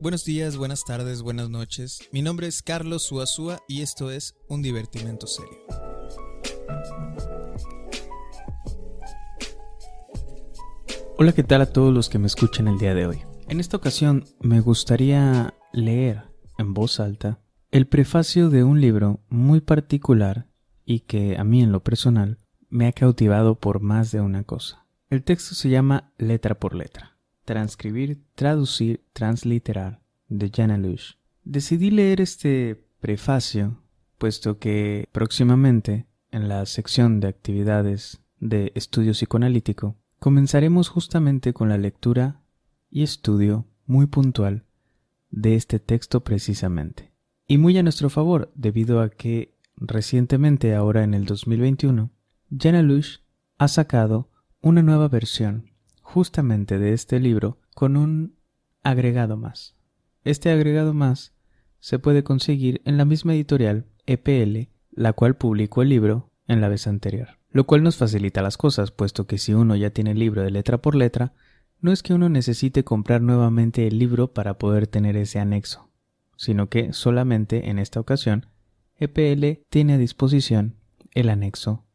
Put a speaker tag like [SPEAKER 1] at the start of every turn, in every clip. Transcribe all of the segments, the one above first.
[SPEAKER 1] Buenos días, buenas tardes, buenas noches. Mi nombre es Carlos Suazúa y esto es Un Divertimento Serio. Hola, ¿qué tal a todos los que me escuchan el día de hoy? En esta ocasión me gustaría leer en voz alta el prefacio de un libro muy particular y que a mí en lo personal me ha cautivado por más de una cosa. El texto se llama Letra por Letra. Transcribir, traducir, transliterar de Jana Lush. Decidí leer este prefacio puesto que próximamente en la sección de actividades de estudio psicoanalítico comenzaremos justamente con la lectura y estudio muy puntual de este texto precisamente. Y muy a nuestro favor, debido a que recientemente, ahora en el 2021, Jana Lush ha sacado una nueva versión justamente de este libro con un agregado más. Este agregado más se puede conseguir en la misma editorial EPL, la cual publicó el libro en la vez anterior, lo cual nos facilita las cosas, puesto que si uno ya tiene el libro de letra por letra, no es que uno necesite comprar nuevamente el libro para poder tener ese anexo, sino que solamente en esta ocasión EPL tiene a disposición el anexo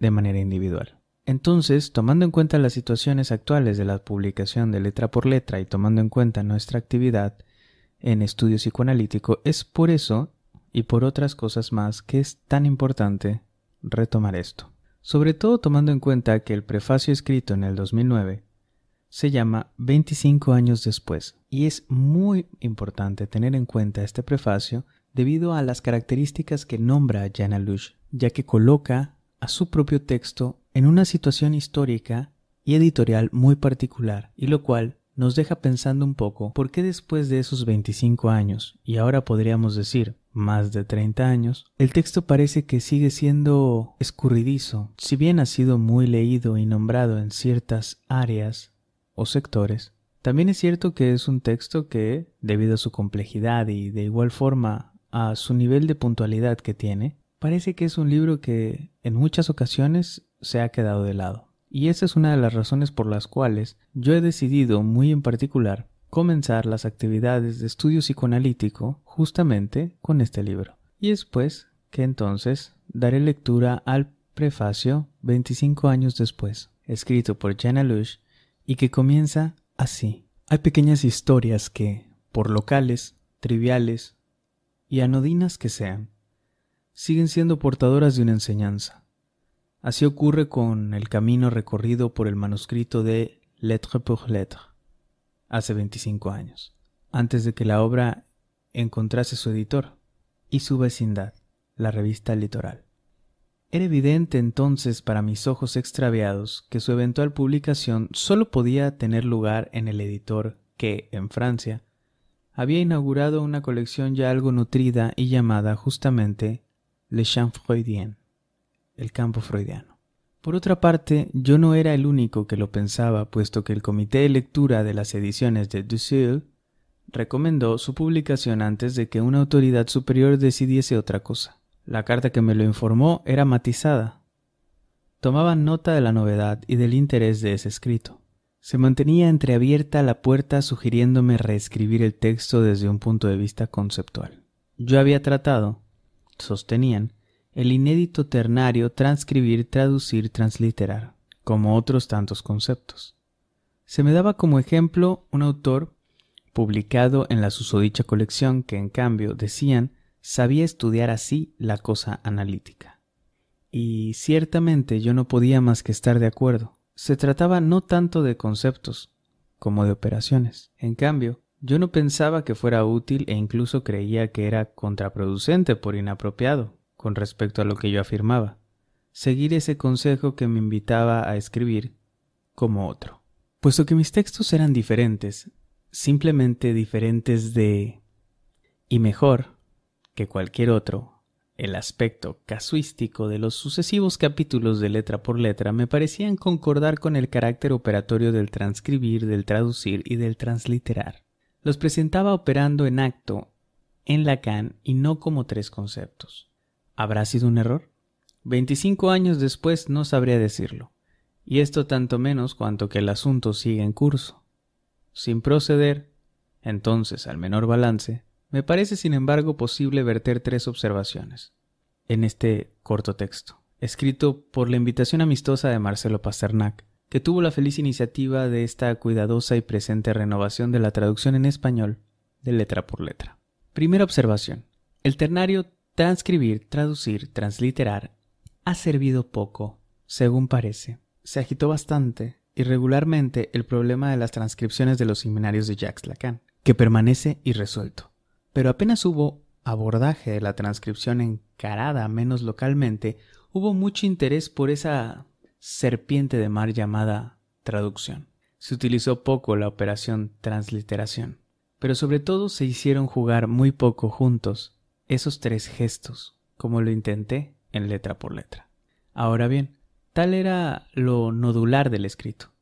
[SPEAKER 1] de manera individual. Entonces, tomando en cuenta las situaciones actuales de la publicación de letra por letra y tomando en cuenta nuestra actividad en estudio psicoanalítico, es por eso y por otras cosas más que es tan importante retomar esto. Sobre todo tomando en cuenta que el prefacio escrito en el 2009 se llama 25 años después y es muy importante tener en cuenta este prefacio debido a las características que nombra Jana Lush, ya que coloca a su propio texto en una situación histórica y editorial muy particular, y lo cual nos deja pensando un poco por qué después de esos 25 años, y ahora podríamos decir más de 30 años, el texto parece que sigue siendo escurridizo, si bien ha sido muy leído y nombrado en ciertas áreas o sectores, también es cierto que es un texto que, debido a su complejidad y de igual forma a su nivel de puntualidad que tiene, parece que es un libro que en muchas ocasiones se ha quedado de lado. Y esa es una de las razones por las cuales yo he decidido muy en particular comenzar las actividades de estudio psicoanalítico justamente con este libro. Y después que entonces daré lectura al prefacio 25 años después, escrito por Jana Lush y que comienza así. Hay pequeñas historias que, por locales, triviales y anodinas que sean, siguen siendo portadoras de una enseñanza. Así ocurre con el camino recorrido por el manuscrito de Lettre pour Lettre, hace 25 años, antes de que la obra encontrase su editor y su vecindad, la revista Litoral. Era evidente entonces para mis ojos extraviados que su eventual publicación sólo podía tener lugar en el editor que, en Francia, había inaugurado una colección ya algo nutrida y llamada justamente Le Champ Freudien, el campo freudiano. Por otra parte, yo no era el único que lo pensaba, puesto que el comité de lectura de las ediciones de Dussel recomendó su publicación antes de que una autoridad superior decidiese otra cosa. La carta que me lo informó era matizada. Tomaban nota de la novedad y del interés de ese escrito. Se mantenía entreabierta la puerta sugiriéndome reescribir el texto desde un punto de vista conceptual. Yo había tratado, sostenían, el inédito ternario transcribir, traducir, transliterar, como otros tantos conceptos. Se me daba como ejemplo un autor publicado en la susodicha colección que, en cambio, decían sabía estudiar así la cosa analítica. Y ciertamente yo no podía más que estar de acuerdo se trataba no tanto de conceptos como de operaciones. En cambio, yo no pensaba que fuera útil e incluso creía que era contraproducente por inapropiado con respecto a lo que yo afirmaba, seguir ese consejo que me invitaba a escribir como otro. Puesto que mis textos eran diferentes, simplemente diferentes de y mejor que cualquier otro el aspecto casuístico de los sucesivos capítulos de letra por letra me parecían concordar con el carácter operatorio del transcribir, del traducir y del transliterar. Los presentaba operando en acto en Lacan y no como tres conceptos. ¿Habrá sido un error? Veinticinco años después no sabría decirlo, y esto tanto menos cuanto que el asunto sigue en curso. Sin proceder, entonces al menor balance, me parece sin embargo posible verter tres observaciones en este corto texto, escrito por la invitación amistosa de Marcelo Pasternak, que tuvo la feliz iniciativa de esta cuidadosa y presente renovación de la traducción en español de letra por letra. Primera observación. El ternario transcribir, traducir, transliterar ha servido poco, según parece. Se agitó bastante y regularmente el problema de las transcripciones de los seminarios de Jacques Lacan, que permanece irresuelto. Pero apenas hubo abordaje de la transcripción encarada menos localmente, hubo mucho interés por esa serpiente de mar llamada traducción. Se utilizó poco la operación transliteración, pero sobre todo se hicieron jugar muy poco juntos esos tres gestos, como lo intenté en letra por letra. Ahora bien, tal era lo nodular del escrito.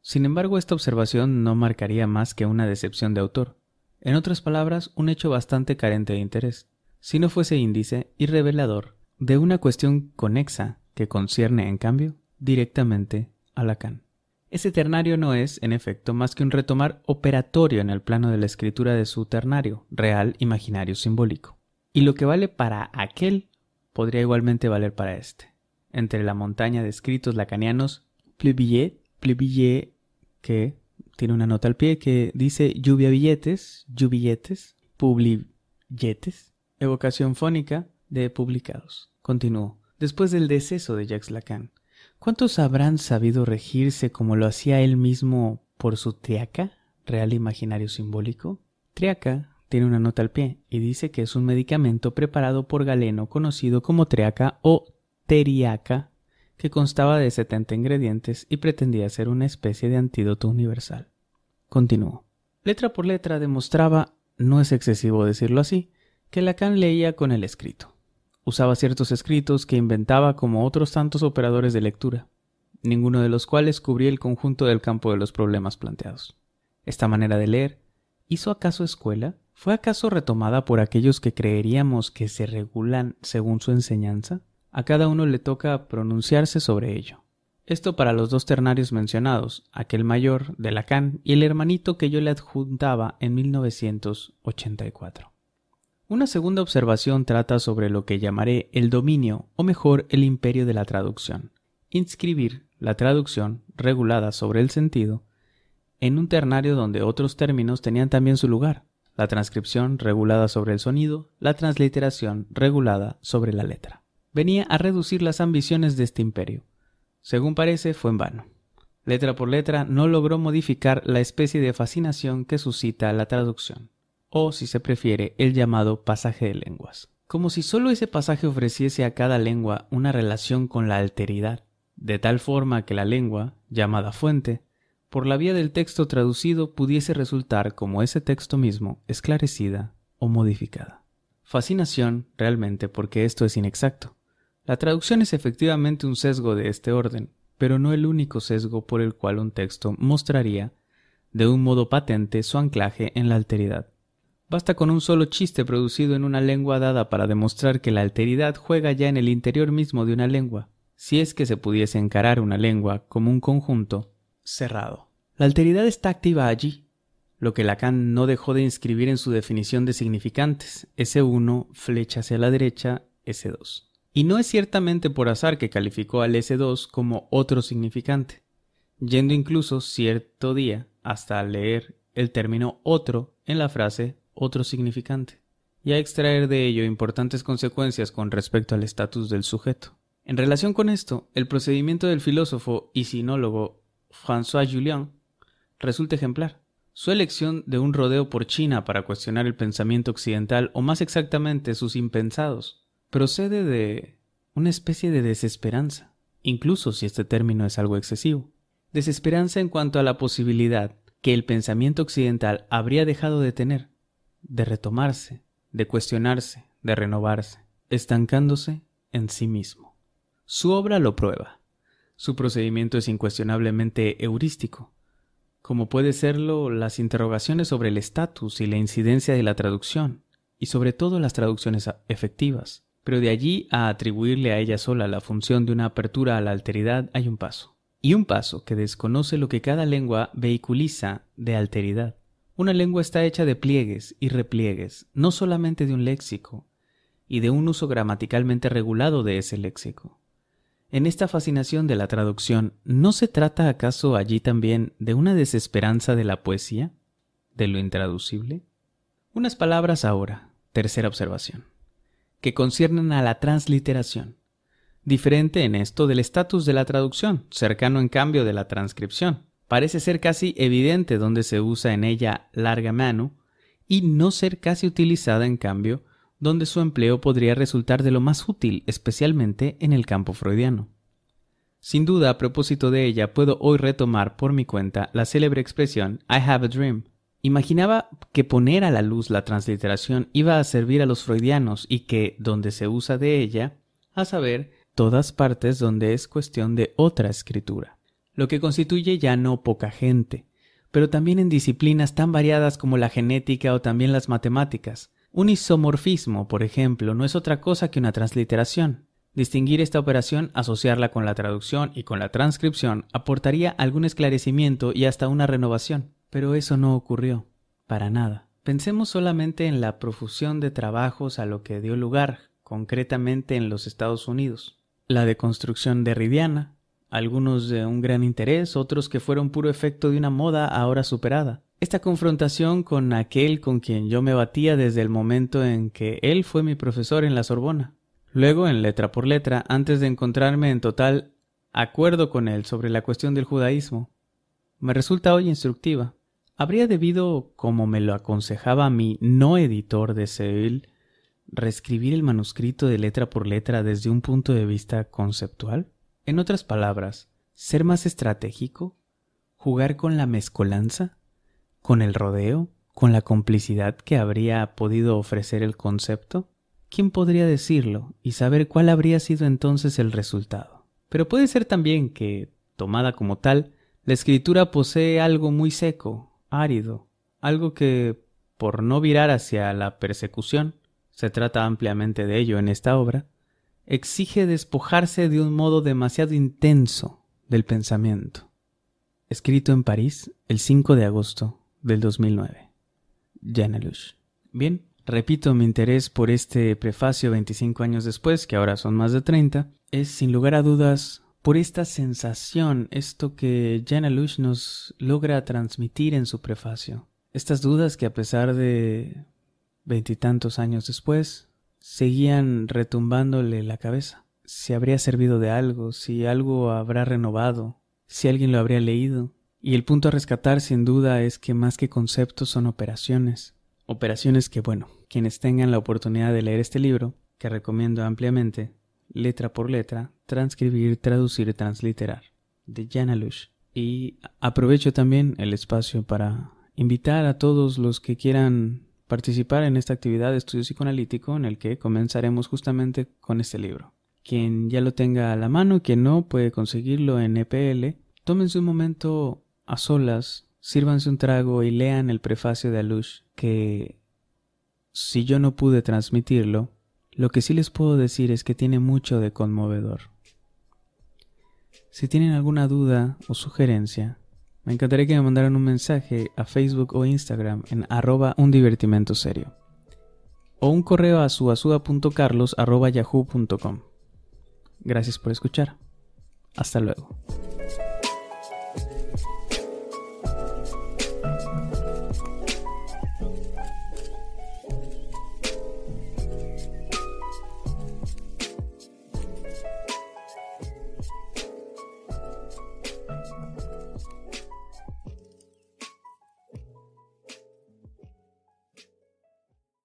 [SPEAKER 1] Sin embargo, esta observación no marcaría más que una decepción de autor, en otras palabras, un hecho bastante carente de interés, si no fuese índice y revelador de una cuestión conexa que concierne, en cambio, directamente a Lacan. Ese ternario no es, en efecto, más que un retomar operatorio en el plano de la escritura de su ternario, real, imaginario, simbólico. Y lo que vale para aquel podría igualmente valer para este. Entre la montaña de escritos lacanianos, Plebillet, Plebillet, que tiene una nota al pie que dice lluvia billetes, lluvilletes, publibilletes, evocación fónica de publicados. Continúo. Después del deceso de Jacques Lacan, ¿cuántos habrán sabido regirse como lo hacía él mismo por su triaca, real imaginario simbólico? Triaca tiene una nota al pie y dice que es un medicamento preparado por Galeno conocido como triaca o teriaca que constaba de 70 ingredientes y pretendía ser una especie de antídoto universal. Continuó. Letra por letra demostraba, no es excesivo decirlo así, que Lacan leía con el escrito. Usaba ciertos escritos que inventaba como otros tantos operadores de lectura, ninguno de los cuales cubría el conjunto del campo de los problemas planteados. Esta manera de leer, ¿hizo acaso escuela? ¿Fue acaso retomada por aquellos que creeríamos que se regulan según su enseñanza? A cada uno le toca pronunciarse sobre ello. Esto para los dos ternarios mencionados, aquel mayor de Lacan y el hermanito que yo le adjuntaba en 1984. Una segunda observación trata sobre lo que llamaré el dominio, o mejor, el imperio de la traducción. Inscribir la traducción, regulada sobre el sentido, en un ternario donde otros términos tenían también su lugar, la transcripción regulada sobre el sonido, la transliteración regulada sobre la letra venía a reducir las ambiciones de este imperio. Según parece, fue en vano. Letra por letra no logró modificar la especie de fascinación que suscita la traducción, o si se prefiere, el llamado pasaje de lenguas. Como si sólo ese pasaje ofreciese a cada lengua una relación con la alteridad, de tal forma que la lengua, llamada fuente, por la vía del texto traducido pudiese resultar como ese texto mismo, esclarecida o modificada. Fascinación, realmente, porque esto es inexacto. La traducción es efectivamente un sesgo de este orden, pero no el único sesgo por el cual un texto mostraría, de un modo patente, su anclaje en la alteridad. Basta con un solo chiste producido en una lengua dada para demostrar que la alteridad juega ya en el interior mismo de una lengua, si es que se pudiese encarar una lengua como un conjunto cerrado. La alteridad está activa allí, lo que Lacan no dejó de inscribir en su definición de significantes, S1 flecha hacia la derecha, S2. Y no es ciertamente por azar que calificó al S2 como otro significante, yendo incluso cierto día hasta leer el término otro en la frase otro significante, y a extraer de ello importantes consecuencias con respecto al estatus del sujeto. En relación con esto, el procedimiento del filósofo y sinólogo François Julien resulta ejemplar. Su elección de un rodeo por China para cuestionar el pensamiento occidental, o más exactamente sus impensados, procede de una especie de desesperanza, incluso si este término es algo excesivo. Desesperanza en cuanto a la posibilidad que el pensamiento occidental habría dejado de tener, de retomarse, de cuestionarse, de renovarse, estancándose en sí mismo. Su obra lo prueba. Su procedimiento es incuestionablemente heurístico, como puede serlo las interrogaciones sobre el estatus y la incidencia de la traducción, y sobre todo las traducciones efectivas, pero de allí a atribuirle a ella sola la función de una apertura a la alteridad hay un paso. Y un paso que desconoce lo que cada lengua vehiculiza de alteridad, Una lengua está hecha de pliegues y repliegues, no solamente de un léxico, y de un uso gramaticalmente regulado de ese léxico. En esta fascinación de la traducción, ¿no se trata acaso allí también de una desesperanza de la poesía? ¿De lo intraducible? Unas palabras ahora, tercera observación, que conciernen a la transliteración, diferente en esto del estatus de la traducción, cercano en cambio de la transcripción. Parece ser casi evidente donde se usa en ella larga mano y no ser casi utilizada en cambio donde su empleo podría resultar de lo más útil, especialmente en el campo freudiano. Sin duda, a propósito de ella, puedo hoy retomar por mi cuenta la célebre expresión I have a dream. Imaginaba que poner a la luz la transliteración iba a servir a los freudianos y que, donde se usa de ella, a saber, todas partes donde es cuestión de otra escritura lo que constituye ya no poca gente, pero también en disciplinas tan variadas como la genética o también las matemáticas. Un isomorfismo, por ejemplo, no es otra cosa que una transliteración. Distinguir esta operación, asociarla con la traducción y con la transcripción, aportaría algún esclarecimiento y hasta una renovación. Pero eso no ocurrió. Para nada. Pensemos solamente en la profusión de trabajos a lo que dio lugar, concretamente en los Estados Unidos. La deconstrucción derridiana, algunos de un gran interés, otros que fueron puro efecto de una moda ahora superada. Esta confrontación con aquel con quien yo me batía desde el momento en que él fue mi profesor en la Sorbona. Luego, en letra por letra, antes de encontrarme en total acuerdo con él sobre la cuestión del judaísmo, me resulta hoy instructiva. ¿Habría debido, como me lo aconsejaba mi no editor de Seville, reescribir el manuscrito de letra por letra desde un punto de vista conceptual? En otras palabras, ser más estratégico, jugar con la mezcolanza, con el rodeo, con la complicidad que habría podido ofrecer el concepto. ¿Quién podría decirlo y saber cuál habría sido entonces el resultado? Pero puede ser también que, tomada como tal, la escritura posee algo muy seco, árido, algo que, por no virar hacia la persecución, se trata ampliamente de ello en esta obra, exige despojarse de un modo demasiado intenso del pensamiento. Escrito en París el 5 de agosto del 2009. Janelush. Bien, repito, mi interés por este prefacio 25 años después, que ahora son más de 30, es sin lugar a dudas por esta sensación, esto que Janelush nos logra transmitir en su prefacio. Estas dudas que a pesar de veintitantos años después, seguían retumbándole la cabeza. Si habría servido de algo, si algo habrá renovado, si alguien lo habría leído. Y el punto a rescatar sin duda es que más que conceptos son operaciones. Operaciones que, bueno, quienes tengan la oportunidad de leer este libro, que recomiendo ampliamente, letra por letra, transcribir, traducir, transliterar, de Janalush. Y aprovecho también el espacio para invitar a todos los que quieran participar en esta actividad de estudio psicoanalítico en el que comenzaremos justamente con este libro. Quien ya lo tenga a la mano, quien no, puede conseguirlo en EPL. Tómense un momento a solas, sírvanse un trago y lean el prefacio de Alush, que si yo no pude transmitirlo, lo que sí les puedo decir es que tiene mucho de conmovedor. Si tienen alguna duda o sugerencia, me encantaría que me mandaran un mensaje a Facebook o Instagram en arroba un divertimento serio. O un correo a suasuda.carlos arroba yahoo.com. Gracias por escuchar. Hasta luego.